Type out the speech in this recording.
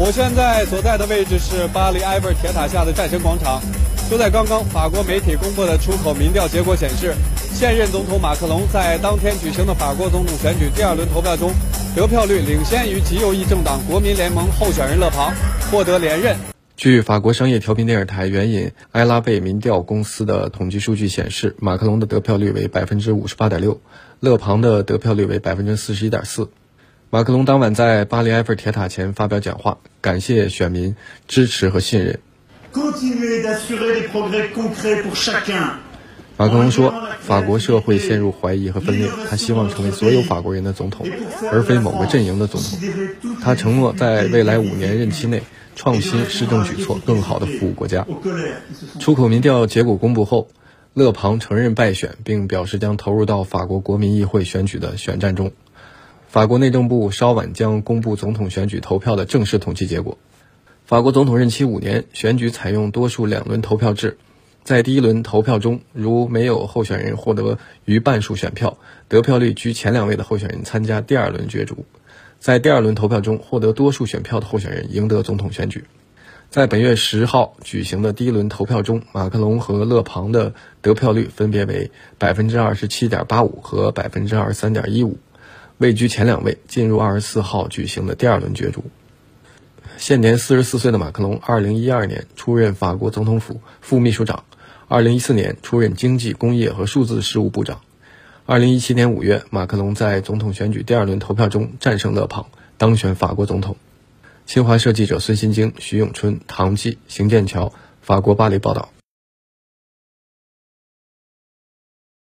我现在所在的位置是巴黎埃菲尔铁塔下的战神广场。就在刚刚，法国媒体公布的出口民调结果显示，现任总统马克龙在当天举行的法国总统选举第二轮投票中，得票率领先于极右翼政党国民联盟候选人勒庞，获得连任。据法国商业调频电视台援引埃拉贝民调公司的统计数据显示，马克龙的得票率为百分之五十八点六，勒庞的得票率为百分之四十一点四。马克龙当晚在巴黎埃菲尔铁塔前发表讲话，感谢选民支持和信任。马克龙说：“法国社会陷入怀疑和分裂，他希望成为所有法国人的总统，而非某个阵营的总统。他承诺在未来五年任期内创新施政举措，更好地服务国家。”出口民调结果公布后，勒庞承认败选，并表示将投入到法国国民议会选举的选战中。法国内政部稍晚将公布总统选举投票的正式统计结果。法国总统任期五年，选举采用多数两轮投票制。在第一轮投票中，如没有候选人获得逾半数选票，得票率居前两位的候选人参加第二轮角逐。在第二轮投票中获得多数选票的候选人赢得总统选举。在本月十号举行的第一轮投票中，马克龙和勒庞的得票率分别为百分之二十七点八五和百分之二十三点一五。位居前两位，进入二十四号举行的第二轮角逐。现年四十四岁的马克龙，二零一二年出任法国总统府副秘书长，二零一四年出任经济、工业和数字事务部长。二零一七年五月，马克龙在总统选举第二轮投票中战胜勒庞，当选法国总统。新华社记者孙新京、徐永春、唐季、邢剑桥，法国巴黎报道。